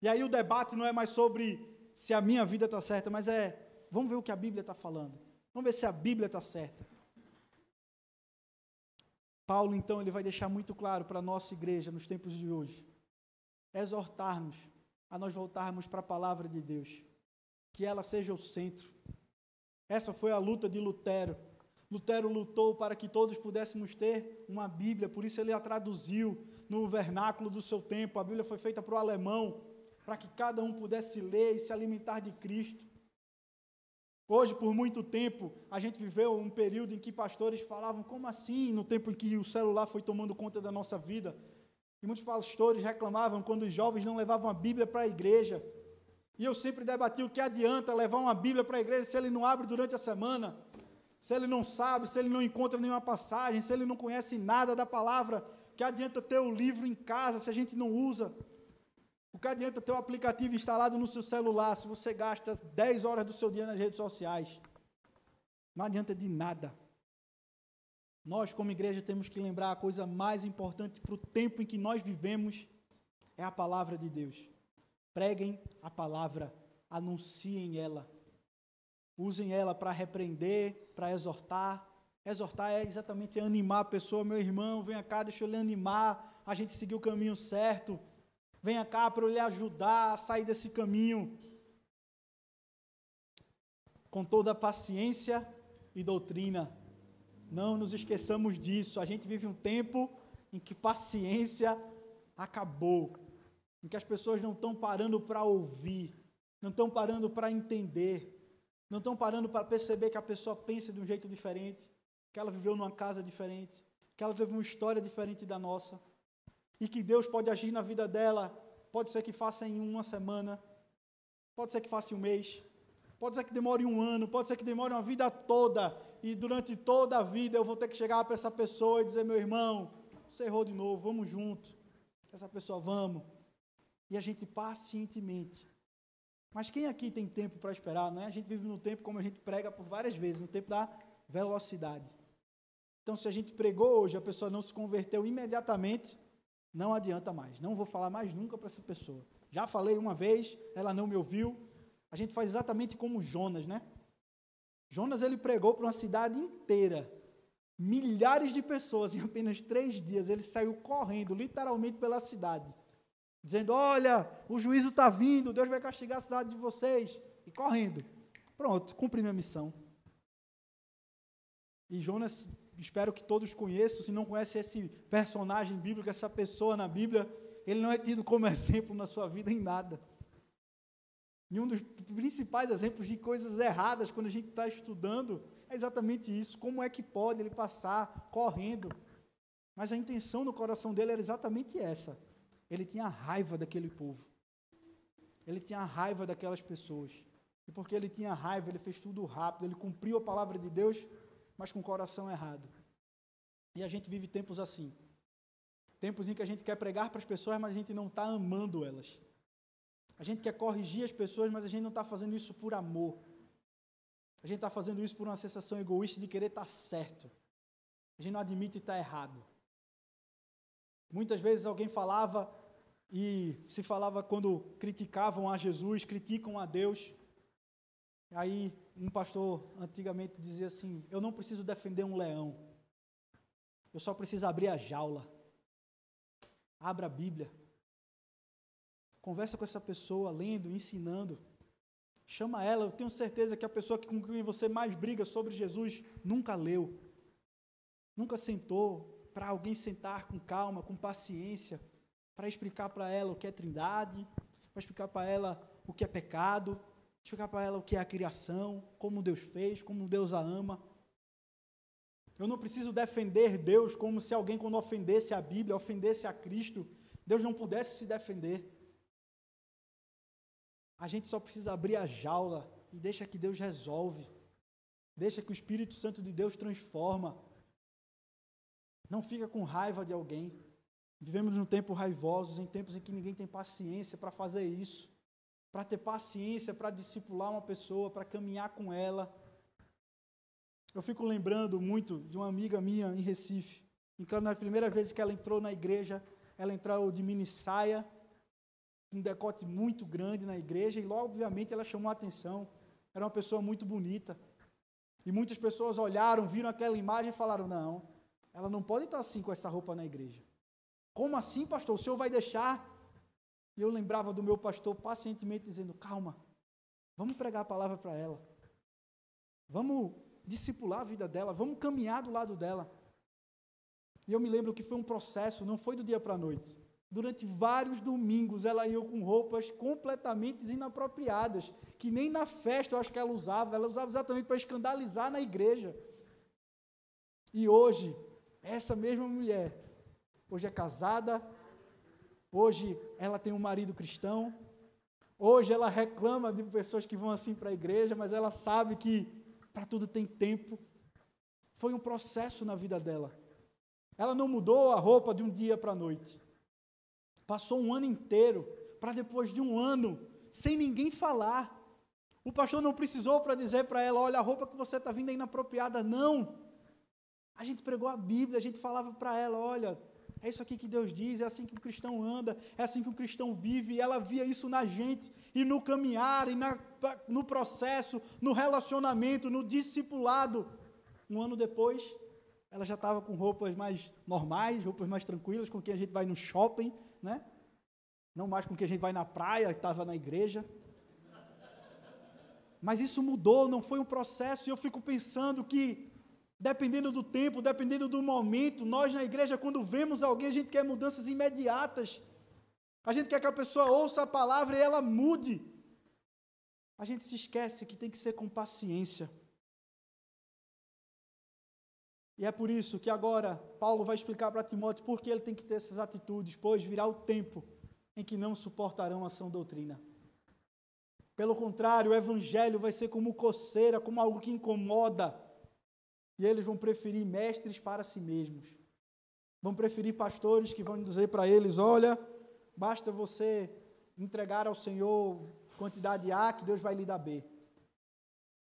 E aí o debate não é mais sobre se a minha vida está certa, mas é Vamos ver o que a Bíblia está falando. Vamos ver se a Bíblia está certa. Paulo, então, ele vai deixar muito claro para a nossa igreja nos tempos de hoje, exortar-nos a nós voltarmos para a palavra de Deus, que ela seja o centro. Essa foi a luta de Lutero. Lutero lutou para que todos pudéssemos ter uma Bíblia, por isso ele a traduziu. No vernáculo do seu tempo, a Bíblia foi feita para o alemão, para que cada um pudesse ler e se alimentar de Cristo. Hoje, por muito tempo, a gente viveu um período em que pastores falavam, como assim, no tempo em que o celular foi tomando conta da nossa vida? E muitos pastores reclamavam quando os jovens não levavam a Bíblia para a igreja. E eu sempre debati o que adianta levar uma Bíblia para a igreja se ele não abre durante a semana, se ele não sabe, se ele não encontra nenhuma passagem, se ele não conhece nada da palavra. Que adianta ter o livro em casa se a gente não usa? O que adianta ter o aplicativo instalado no seu celular se você gasta 10 horas do seu dia nas redes sociais? Não adianta de nada. Nós, como igreja, temos que lembrar a coisa mais importante para o tempo em que nós vivemos é a palavra de Deus. Preguem a palavra, anunciem ela. Usem ela para repreender, para exortar. Exortar é exatamente animar a pessoa, meu irmão, venha cá, deixa eu lhe animar, a gente seguir o caminho certo. Venha cá para eu lhe ajudar a sair desse caminho. Com toda a paciência e doutrina. Não nos esqueçamos disso. A gente vive um tempo em que paciência acabou. Em que as pessoas não estão parando para ouvir, não estão parando para entender, não estão parando para perceber que a pessoa pensa de um jeito diferente, que ela viveu numa casa diferente, que ela teve uma história diferente da nossa e que Deus pode agir na vida dela. Pode ser que faça em uma semana, pode ser que faça em um mês, pode ser que demore um ano, pode ser que demore uma vida toda, e durante toda a vida eu vou ter que chegar para essa pessoa e dizer: meu irmão, você errou de novo, vamos junto. Essa pessoa, vamos. E a gente pacientemente. Mas quem aqui tem tempo para esperar? Não é? A gente vive no tempo, como a gente prega por várias vezes, no tempo da velocidade. Então, se a gente pregou hoje, a pessoa não se converteu imediatamente, não adianta mais. Não vou falar mais nunca para essa pessoa. Já falei uma vez, ela não me ouviu. A gente faz exatamente como Jonas, né? Jonas ele pregou para uma cidade inteira, milhares de pessoas em apenas três dias. Ele saiu correndo, literalmente pela cidade, dizendo: Olha, o juízo está vindo, Deus vai castigar a cidade de vocês. E correndo. Pronto, cumpri minha missão. E Jonas espero que todos conheçam, se não conhece esse personagem bíblico, essa pessoa na Bíblia, ele não é tido como exemplo na sua vida em nada. E um dos principais exemplos de coisas erradas quando a gente está estudando é exatamente isso. Como é que pode ele passar correndo? Mas a intenção no coração dele era exatamente essa. Ele tinha raiva daquele povo. Ele tinha raiva daquelas pessoas. E porque ele tinha raiva, ele fez tudo rápido, ele cumpriu a palavra de Deus mas com o coração errado. E a gente vive tempos assim. Tempos em que a gente quer pregar para as pessoas, mas a gente não está amando elas. A gente quer corrigir as pessoas, mas a gente não está fazendo isso por amor. A gente está fazendo isso por uma sensação egoísta de querer estar tá certo. A gente não admite estar tá errado. Muitas vezes alguém falava e se falava quando criticavam a Jesus, criticam a Deus. Aí um pastor antigamente dizia assim: Eu não preciso defender um leão, eu só preciso abrir a jaula. Abra a Bíblia. Conversa com essa pessoa, lendo, ensinando. Chama ela. Eu tenho certeza que a pessoa com quem você mais briga sobre Jesus nunca leu, nunca sentou para alguém sentar com calma, com paciência, para explicar para ela o que é trindade, para explicar para ela o que é pecado, explicar para ela o que é a criação, como Deus fez, como Deus a ama. Eu não preciso defender Deus como se alguém, quando ofendesse a Bíblia, ofendesse a Cristo, Deus não pudesse se defender. A gente só precisa abrir a jaula e deixa que Deus resolve. Deixa que o Espírito Santo de Deus transforma. Não fica com raiva de alguém. Vivemos num tempo raivosos, em tempos em que ninguém tem paciência para fazer isso para ter paciência, para discipular uma pessoa, para caminhar com ela. Eu fico lembrando muito de uma amiga minha em Recife, em na primeira vez que ela entrou na igreja, ela entrou de mini saia, um decote muito grande na igreja, e logo, obviamente, ela chamou a atenção. Era uma pessoa muito bonita. E muitas pessoas olharam, viram aquela imagem e falaram: não, ela não pode estar assim com essa roupa na igreja. Como assim, pastor? O senhor vai deixar e eu lembrava do meu pastor pacientemente dizendo: calma, vamos pregar a palavra para ela. Vamos discipular a vida dela, vamos caminhar do lado dela. E eu me lembro que foi um processo, não foi do dia para a noite. Durante vários domingos ela ia com roupas completamente inapropriadas, que nem na festa eu acho que ela usava, ela usava exatamente para escandalizar na igreja. E hoje, essa mesma mulher, hoje é casada, hoje ela tem um marido cristão, hoje ela reclama de pessoas que vão assim para a igreja, mas ela sabe que para tudo tem tempo. Foi um processo na vida dela. Ela não mudou a roupa de um dia para a noite. Passou um ano inteiro para depois de um ano, sem ninguém falar. O pastor não precisou para dizer para ela: olha, a roupa que você está vindo é inapropriada. Não. A gente pregou a Bíblia, a gente falava para ela: olha, é isso aqui que Deus diz, é assim que o cristão anda, é assim que o cristão vive. E ela via isso na gente, e no caminhar, e na, no processo, no relacionamento, no discipulado. Um ano depois, ela já estava com roupas mais normais, roupas mais tranquilas, com quem a gente vai no shopping, né? Não mais com quem a gente vai na praia, estava na igreja. Mas isso mudou, não foi um processo, e eu fico pensando que, dependendo do tempo, dependendo do momento, nós na igreja, quando vemos alguém, a gente quer mudanças imediatas. A gente quer que a pessoa ouça a palavra e ela mude. A gente se esquece que tem que ser com paciência. E é por isso que agora Paulo vai explicar para Timóteo por que ele tem que ter essas atitudes, pois virá o tempo em que não suportarão a sã doutrina. Pelo contrário, o evangelho vai ser como coceira, como algo que incomoda. E eles vão preferir mestres para si mesmos. Vão preferir pastores que vão dizer para eles: olha, basta você entregar ao Senhor quantidade A, que Deus vai lhe dar B.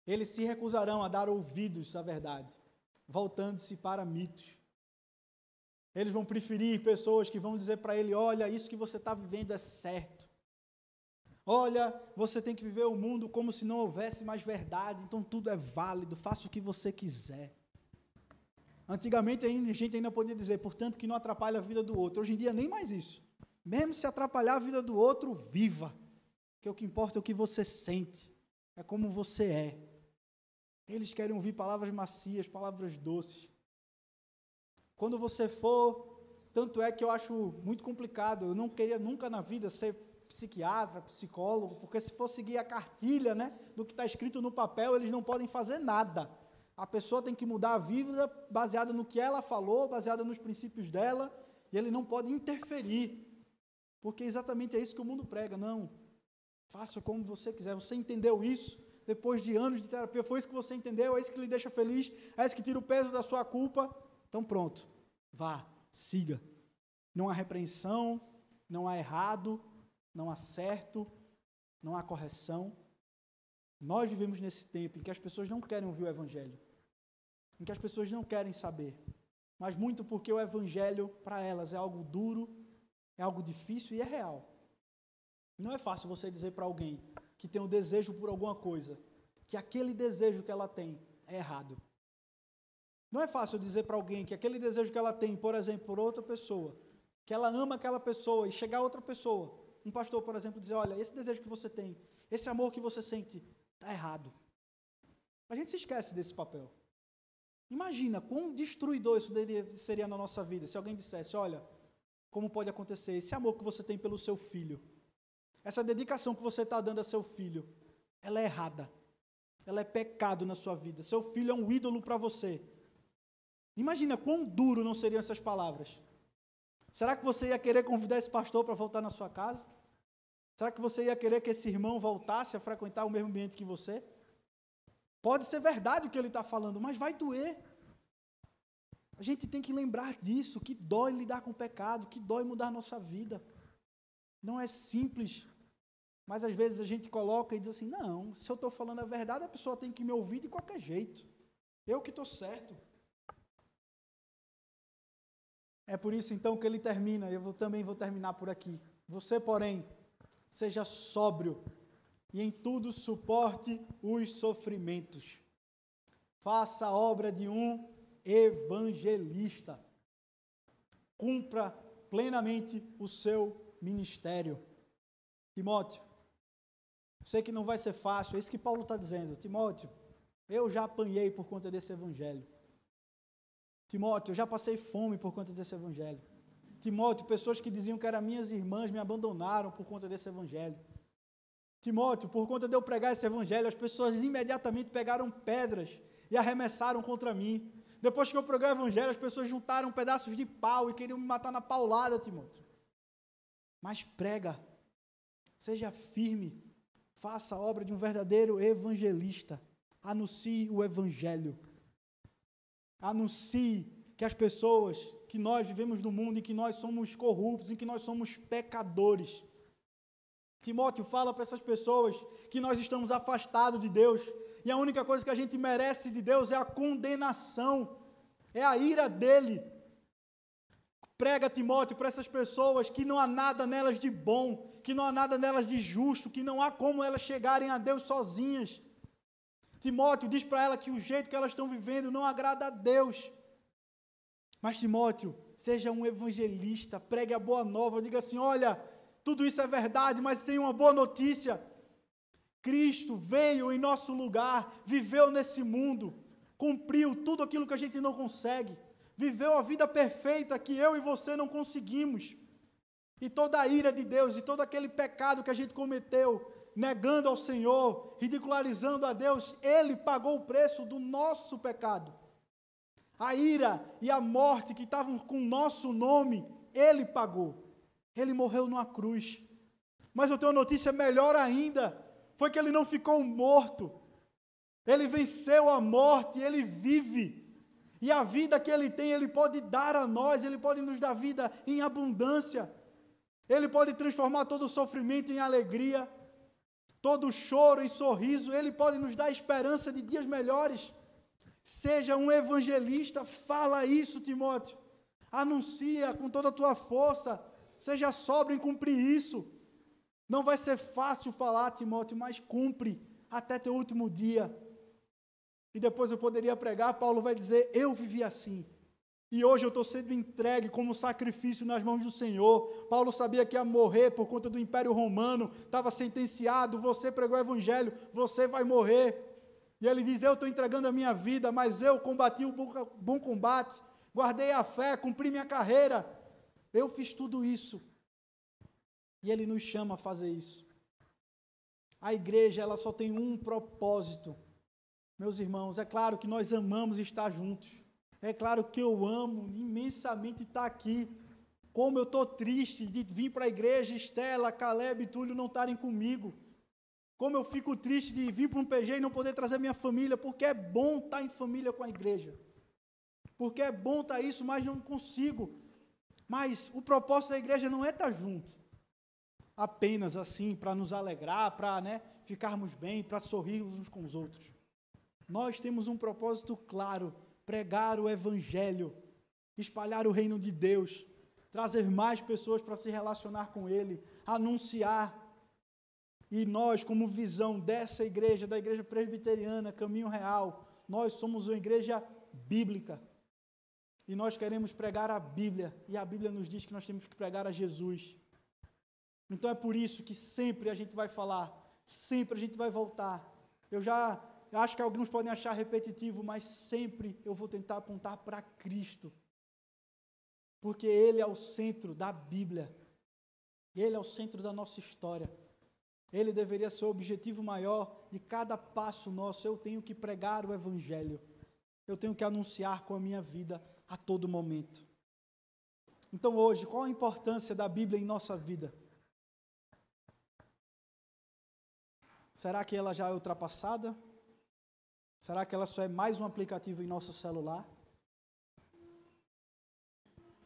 Eles se recusarão a dar ouvidos à verdade voltando-se para mitos. Eles vão preferir pessoas que vão dizer para ele: olha, isso que você está vivendo é certo. Olha, você tem que viver o mundo como se não houvesse mais verdade, então tudo é válido, faça o que você quiser. Antigamente a gente ainda podia dizer, portanto, que não atrapalha a vida do outro. Hoje em dia, nem mais isso. Mesmo se atrapalhar a vida do outro, viva. Porque o que importa é o que você sente, é como você é. Eles querem ouvir palavras macias, palavras doces. Quando você for, tanto é que eu acho muito complicado, eu não queria nunca na vida ser psiquiatra, psicólogo, porque se for seguir a cartilha né, do que está escrito no papel, eles não podem fazer nada. A pessoa tem que mudar a vida baseada no que ela falou, baseada nos princípios dela, e ele não pode interferir. Porque exatamente é isso que o mundo prega. Não, faça como você quiser. Você entendeu isso? depois de anos de terapia, foi isso que você entendeu, é isso que lhe deixa feliz, é isso que tira o peso da sua culpa. Então pronto, vá, siga. Não há repreensão, não há errado, não há certo, não há correção. Nós vivemos nesse tempo em que as pessoas não querem ouvir o Evangelho, em que as pessoas não querem saber, mas muito porque o Evangelho para elas é algo duro, é algo difícil e é real. Não é fácil você dizer para alguém, que tem um desejo por alguma coisa, que aquele desejo que ela tem é errado. Não é fácil dizer para alguém que aquele desejo que ela tem, por exemplo, por outra pessoa, que ela ama aquela pessoa e chegar a outra pessoa, um pastor, por exemplo, dizer: Olha, esse desejo que você tem, esse amor que você sente, está errado. A gente se esquece desse papel. Imagina quão destruidor isso seria na nossa vida se alguém dissesse: Olha, como pode acontecer? Esse amor que você tem pelo seu filho essa dedicação que você está dando a seu filho, ela é errada. Ela é pecado na sua vida. Seu filho é um ídolo para você. Imagina quão duro não seriam essas palavras. Será que você ia querer convidar esse pastor para voltar na sua casa? Será que você ia querer que esse irmão voltasse a frequentar o mesmo ambiente que você? Pode ser verdade o que ele está falando, mas vai doer. A gente tem que lembrar disso, que dói lidar com o pecado, que dói mudar nossa vida. Não é simples mas às vezes a gente coloca e diz assim: não, se eu estou falando a verdade, a pessoa tem que me ouvir de qualquer jeito. Eu que estou certo. É por isso então que ele termina, eu também vou terminar por aqui. Você, porém, seja sóbrio e em tudo suporte os sofrimentos. Faça a obra de um evangelista. Cumpra plenamente o seu ministério. Timóteo, Sei que não vai ser fácil, é isso que Paulo está dizendo. Timóteo, eu já apanhei por conta desse evangelho. Timóteo, eu já passei fome por conta desse evangelho. Timóteo, pessoas que diziam que eram minhas irmãs me abandonaram por conta desse evangelho. Timóteo, por conta de eu pregar esse evangelho, as pessoas imediatamente pegaram pedras e arremessaram contra mim. Depois que eu preguei o evangelho, as pessoas juntaram pedaços de pau e queriam me matar na paulada, Timóteo. Mas prega, seja firme, faça a obra de um verdadeiro evangelista. Anuncie o evangelho. Anuncie que as pessoas, que nós vivemos no mundo, em que nós somos corruptos, em que nós somos pecadores. Timóteo fala para essas pessoas que nós estamos afastados de Deus, e a única coisa que a gente merece de Deus é a condenação, é a ira dele. Prega, Timóteo, para essas pessoas que não há nada nelas de bom, que não há nada nelas de justo, que não há como elas chegarem a Deus sozinhas. Timóteo diz para ela que o jeito que elas estão vivendo não agrada a Deus. Mas, Timóteo, seja um evangelista, pregue a boa nova, diga assim: olha, tudo isso é verdade, mas tem uma boa notícia. Cristo veio em nosso lugar, viveu nesse mundo, cumpriu tudo aquilo que a gente não consegue, viveu a vida perfeita que eu e você não conseguimos. E toda a ira de Deus e todo aquele pecado que a gente cometeu, negando ao Senhor, ridicularizando a Deus, Ele pagou o preço do nosso pecado. A ira e a morte que estavam com nosso nome, Ele pagou. Ele morreu numa cruz. Mas eu tenho uma notícia melhor ainda foi que ele não ficou morto. Ele venceu a morte, ele vive. E a vida que ele tem, ele pode dar a nós, ele pode nos dar vida em abundância. Ele pode transformar todo o sofrimento em alegria, todo o choro em sorriso, ele pode nos dar esperança de dias melhores. Seja um evangelista, fala isso, Timóteo. Anuncia com toda a tua força, seja sóbrio em cumprir isso. Não vai ser fácil falar, Timóteo, mas cumpre até teu último dia. E depois eu poderia pregar, Paulo vai dizer: Eu vivi assim. E hoje eu estou sendo entregue como sacrifício nas mãos do Senhor. Paulo sabia que ia morrer por conta do Império Romano, estava sentenciado. Você pregou o Evangelho, você vai morrer. E ele diz: Eu estou entregando a minha vida, mas eu combati o bom combate, guardei a fé, cumpri minha carreira. Eu fiz tudo isso e ele nos chama a fazer isso. A igreja, ela só tem um propósito. Meus irmãos, é claro que nós amamos estar juntos. É claro que eu amo imensamente estar aqui. Como eu estou triste de vir para a igreja, Estela, Caleb e Túlio não estarem comigo. Como eu fico triste de vir para um PG e não poder trazer minha família, porque é bom estar em família com a igreja. Porque é bom estar isso, mas não consigo. Mas o propósito da igreja não é estar junto apenas assim para nos alegrar, para né, ficarmos bem, para sorrirmos uns com os outros. Nós temos um propósito claro: pregar o Evangelho, espalhar o reino de Deus, trazer mais pessoas para se relacionar com Ele, anunciar. E nós, como visão dessa igreja, da igreja presbiteriana, Caminho Real, nós somos uma igreja bíblica. E nós queremos pregar a Bíblia, e a Bíblia nos diz que nós temos que pregar a Jesus. Então é por isso que sempre a gente vai falar, sempre a gente vai voltar. Eu já acho que alguns podem achar repetitivo, mas sempre eu vou tentar apontar para Cristo. Porque Ele é o centro da Bíblia. Ele é o centro da nossa história. Ele deveria ser o objetivo maior de cada passo nosso. Eu tenho que pregar o Evangelho. Eu tenho que anunciar com a minha vida a todo momento. Então, hoje, qual a importância da Bíblia em nossa vida? Será que ela já é ultrapassada? Será que ela só é mais um aplicativo em nosso celular?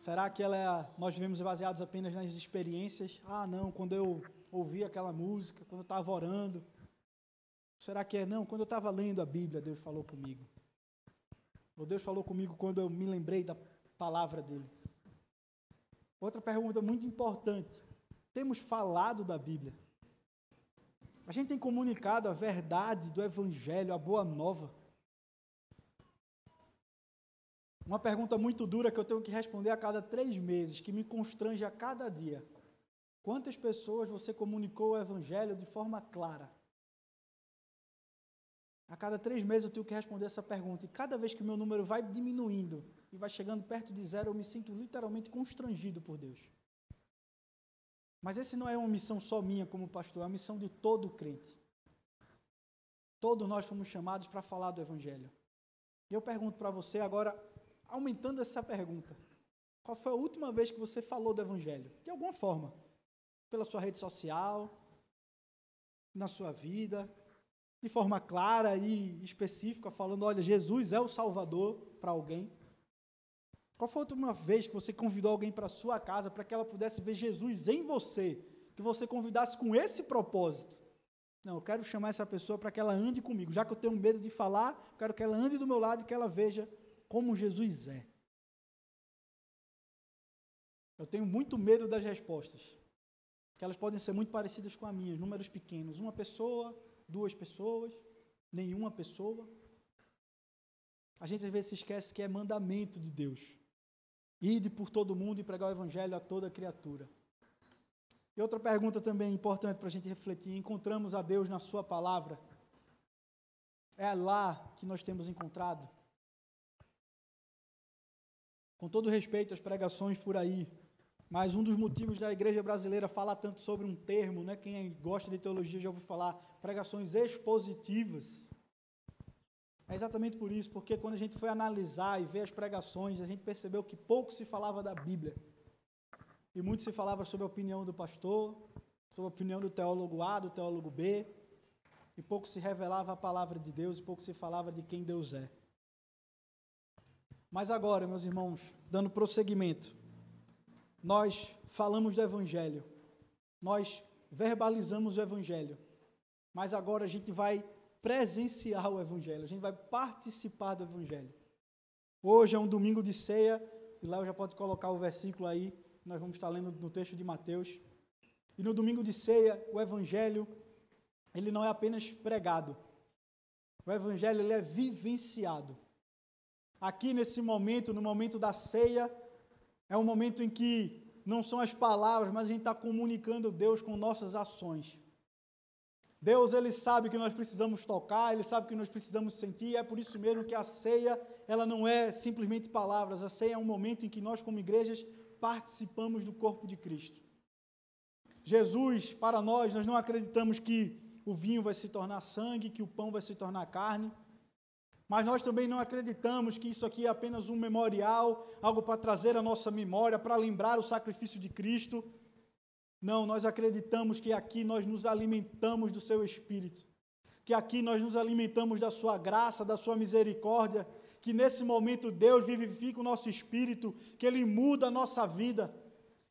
Será que ela é, nós vivemos baseados apenas nas experiências? Ah, não, quando eu ouvi aquela música, quando eu estava orando. Será que é? Não, quando eu estava lendo a Bíblia, Deus falou comigo. Ou Deus falou comigo quando eu me lembrei da palavra dele. Outra pergunta muito importante. Temos falado da Bíblia? A gente tem comunicado a verdade do Evangelho, a boa nova. Uma pergunta muito dura que eu tenho que responder a cada três meses, que me constrange a cada dia. Quantas pessoas você comunicou o Evangelho de forma clara? A cada três meses eu tenho que responder essa pergunta. E cada vez que o meu número vai diminuindo e vai chegando perto de zero, eu me sinto literalmente constrangido por Deus. Mas esse não é uma missão só minha como pastor, é uma missão de todo crente. Todos nós fomos chamados para falar do Evangelho. E eu pergunto para você agora, aumentando essa pergunta: qual foi a última vez que você falou do Evangelho? De alguma forma. Pela sua rede social, na sua vida, de forma clara e específica, falando: olha, Jesus é o Salvador para alguém. Qual foi a última vez que você convidou alguém para sua casa para que ela pudesse ver Jesus em você? Que você convidasse com esse propósito? Não, eu quero chamar essa pessoa para que ela ande comigo. Já que eu tenho medo de falar, quero que ela ande do meu lado e que ela veja como Jesus é. Eu tenho muito medo das respostas, que elas podem ser muito parecidas com a minha, números pequenos. Uma pessoa, duas pessoas, nenhuma pessoa. A gente às vezes se esquece que é mandamento de Deus. Ide por todo mundo e pregar o evangelho a toda criatura. E outra pergunta também importante para a gente refletir: encontramos a Deus na Sua palavra? É lá que nós temos encontrado? Com todo respeito às pregações por aí, mas um dos motivos da igreja brasileira falar tanto sobre um termo, né? Quem gosta de teologia já ouviu falar, pregações expositivas. É exatamente por isso, porque quando a gente foi analisar e ver as pregações, a gente percebeu que pouco se falava da Bíblia. E muito se falava sobre a opinião do pastor, sobre a opinião do teólogo A, do teólogo B, e pouco se revelava a palavra de Deus, e pouco se falava de quem Deus é. Mas agora, meus irmãos, dando prosseguimento, nós falamos do Evangelho, nós verbalizamos o Evangelho, mas agora a gente vai presenciar o Evangelho, a gente vai participar do Evangelho. Hoje é um domingo de ceia, e Léo já pode colocar o versículo aí, nós vamos estar lendo no texto de Mateus. E no domingo de ceia, o Evangelho, ele não é apenas pregado, o Evangelho ele é vivenciado. Aqui nesse momento, no momento da ceia, é um momento em que não são as palavras, mas a gente está comunicando Deus com nossas ações. Deus ele sabe que nós precisamos tocar, ele sabe que nós precisamos sentir, e é por isso mesmo que a ceia, ela não é simplesmente palavras, a ceia é um momento em que nós como igrejas participamos do corpo de Cristo. Jesus, para nós, nós não acreditamos que o vinho vai se tornar sangue, que o pão vai se tornar carne, mas nós também não acreditamos que isso aqui é apenas um memorial, algo para trazer a nossa memória, para lembrar o sacrifício de Cristo. Não, nós acreditamos que aqui nós nos alimentamos do seu Espírito, que aqui nós nos alimentamos da sua graça, da sua misericórdia, que nesse momento Deus vivifica o nosso espírito, que Ele muda a nossa vida.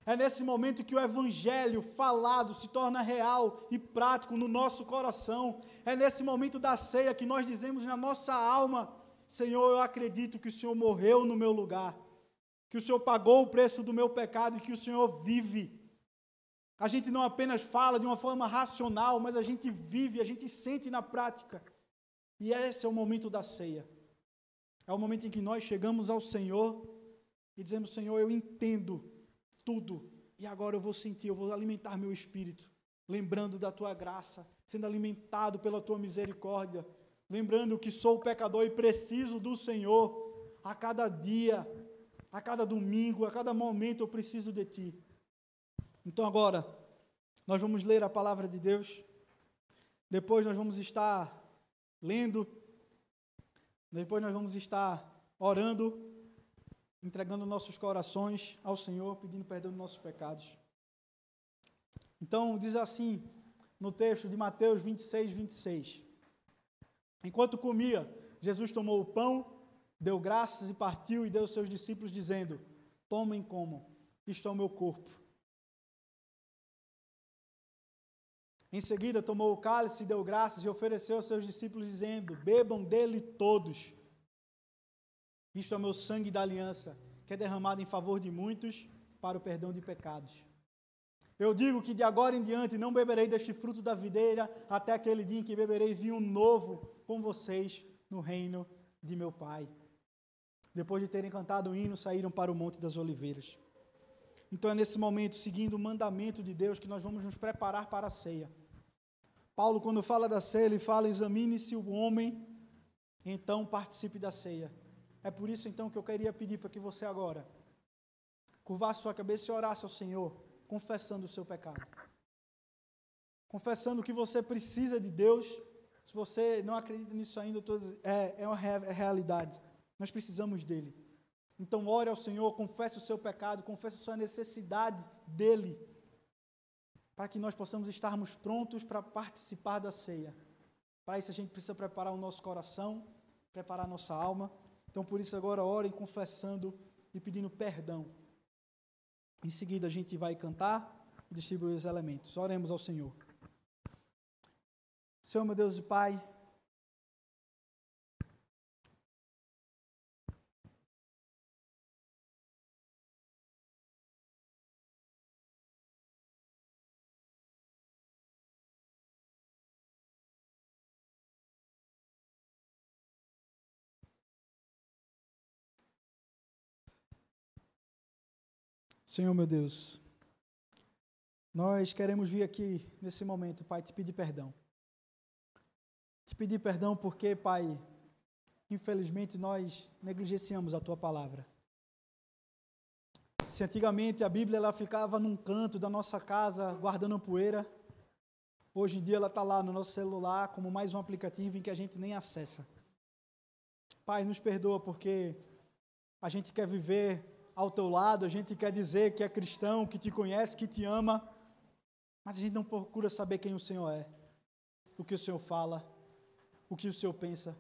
É nesse momento que o Evangelho falado se torna real e prático no nosso coração. É nesse momento da ceia que nós dizemos na nossa alma: Senhor, eu acredito que o Senhor morreu no meu lugar, que o Senhor pagou o preço do meu pecado e que o Senhor vive. A gente não apenas fala de uma forma racional, mas a gente vive, a gente sente na prática. E esse é o momento da ceia. É o momento em que nós chegamos ao Senhor e dizemos: Senhor, eu entendo tudo, e agora eu vou sentir, eu vou alimentar meu espírito, lembrando da tua graça, sendo alimentado pela tua misericórdia, lembrando que sou pecador e preciso do Senhor a cada dia, a cada domingo, a cada momento eu preciso de ti. Então agora, nós vamos ler a palavra de Deus. Depois nós vamos estar lendo. Depois nós vamos estar orando, entregando nossos corações ao Senhor, pedindo perdão dos nossos pecados. Então, diz assim no texto de Mateus 26, 26. Enquanto comia, Jesus tomou o pão, deu graças e partiu e deu aos seus discípulos, dizendo: Tomem como, isto é o meu corpo Em seguida, tomou o cálice, deu graças e ofereceu aos seus discípulos, dizendo: Bebam dele todos. Isto é o meu sangue da aliança, que é derramado em favor de muitos para o perdão de pecados. Eu digo que de agora em diante não beberei deste fruto da videira até aquele dia em que beberei vinho novo com vocês no reino de meu Pai. Depois de terem cantado o hino, saíram para o Monte das Oliveiras. Então é nesse momento, seguindo o mandamento de Deus, que nós vamos nos preparar para a ceia. Paulo, quando fala da ceia, ele fala: examine-se o homem então participe da ceia. É por isso então que eu queria pedir para que você agora curvasse sua cabeça e orasse ao Senhor, confessando o seu pecado. Confessando que você precisa de Deus. Se você não acredita nisso ainda, é, é uma é realidade. Nós precisamos dele. Então, ore ao Senhor, confesse o seu pecado, confesse a sua necessidade dele, para que nós possamos estarmos prontos para participar da ceia. Para isso, a gente precisa preparar o nosso coração, preparar a nossa alma. Então, por isso, agora orem confessando e pedindo perdão. Em seguida, a gente vai cantar e distribuir os elementos. Oremos ao Senhor. Senhor, meu Deus e Pai, Senhor meu Deus, nós queremos vir aqui nesse momento, Pai, te pedir perdão. Te pedir perdão porque, Pai, infelizmente nós negligenciamos a tua palavra. Se antigamente a Bíblia ela ficava num canto da nossa casa guardando poeira, hoje em dia ela está lá no nosso celular como mais um aplicativo em que a gente nem acessa. Pai, nos perdoa porque a gente quer viver ao teu lado, a gente quer dizer que é cristão, que te conhece, que te ama, mas a gente não procura saber quem o Senhor é, o que o Senhor fala, o que o Senhor pensa.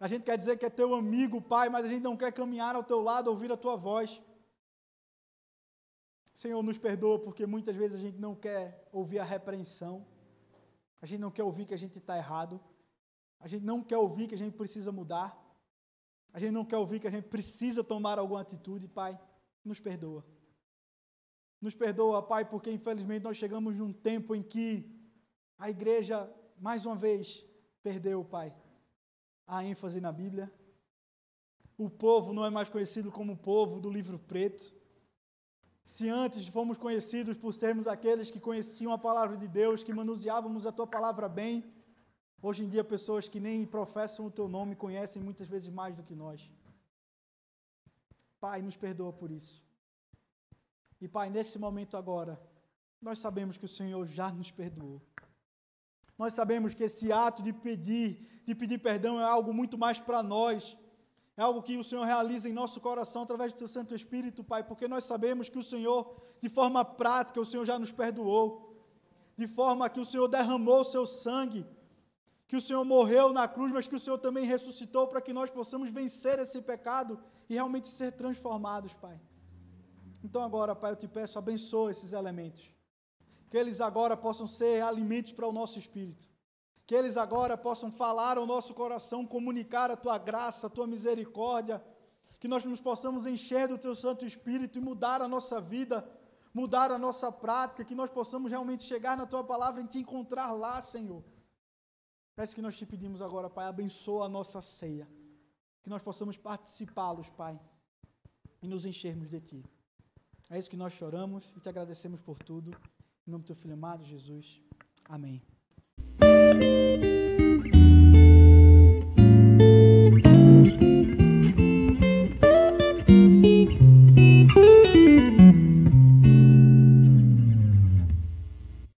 A gente quer dizer que é teu amigo, Pai, mas a gente não quer caminhar ao teu lado, ouvir a tua voz. Senhor, nos perdoa, porque muitas vezes a gente não quer ouvir a repreensão, a gente não quer ouvir que a gente está errado, a gente não quer ouvir que a gente precisa mudar. A gente não quer ouvir que a gente precisa tomar alguma atitude, Pai. Nos perdoa. Nos perdoa, Pai, porque infelizmente nós chegamos num tempo em que a igreja, mais uma vez, perdeu, Pai, a ênfase na Bíblia. O povo não é mais conhecido como o povo do livro preto. Se antes fomos conhecidos por sermos aqueles que conheciam a palavra de Deus, que manuseávamos a tua palavra bem, Hoje em dia, pessoas que nem professam o teu nome conhecem muitas vezes mais do que nós. Pai, nos perdoa por isso. E, Pai, nesse momento agora, nós sabemos que o Senhor já nos perdoou. Nós sabemos que esse ato de pedir, de pedir perdão é algo muito mais para nós. É algo que o Senhor realiza em nosso coração através do teu Santo Espírito, Pai, porque nós sabemos que o Senhor, de forma prática, o Senhor já nos perdoou. De forma que o Senhor derramou o seu sangue que o Senhor morreu na cruz, mas que o Senhor também ressuscitou para que nós possamos vencer esse pecado e realmente ser transformados, Pai. Então agora, Pai, eu te peço, abençoa esses elementos. Que eles agora possam ser alimentos para o nosso espírito. Que eles agora possam falar ao nosso coração, comunicar a tua graça, a tua misericórdia. Que nós nos possamos encher do teu Santo Espírito e mudar a nossa vida, mudar a nossa prática. Que nós possamos realmente chegar na tua palavra e te encontrar lá, Senhor Peço que nós te pedimos agora, Pai, abençoa a nossa ceia, que nós possamos participá-los, Pai, e nos enchermos de Ti. É isso que nós choramos e te agradecemos por tudo. Em nome do Teu Filho amado, Jesus. Amém.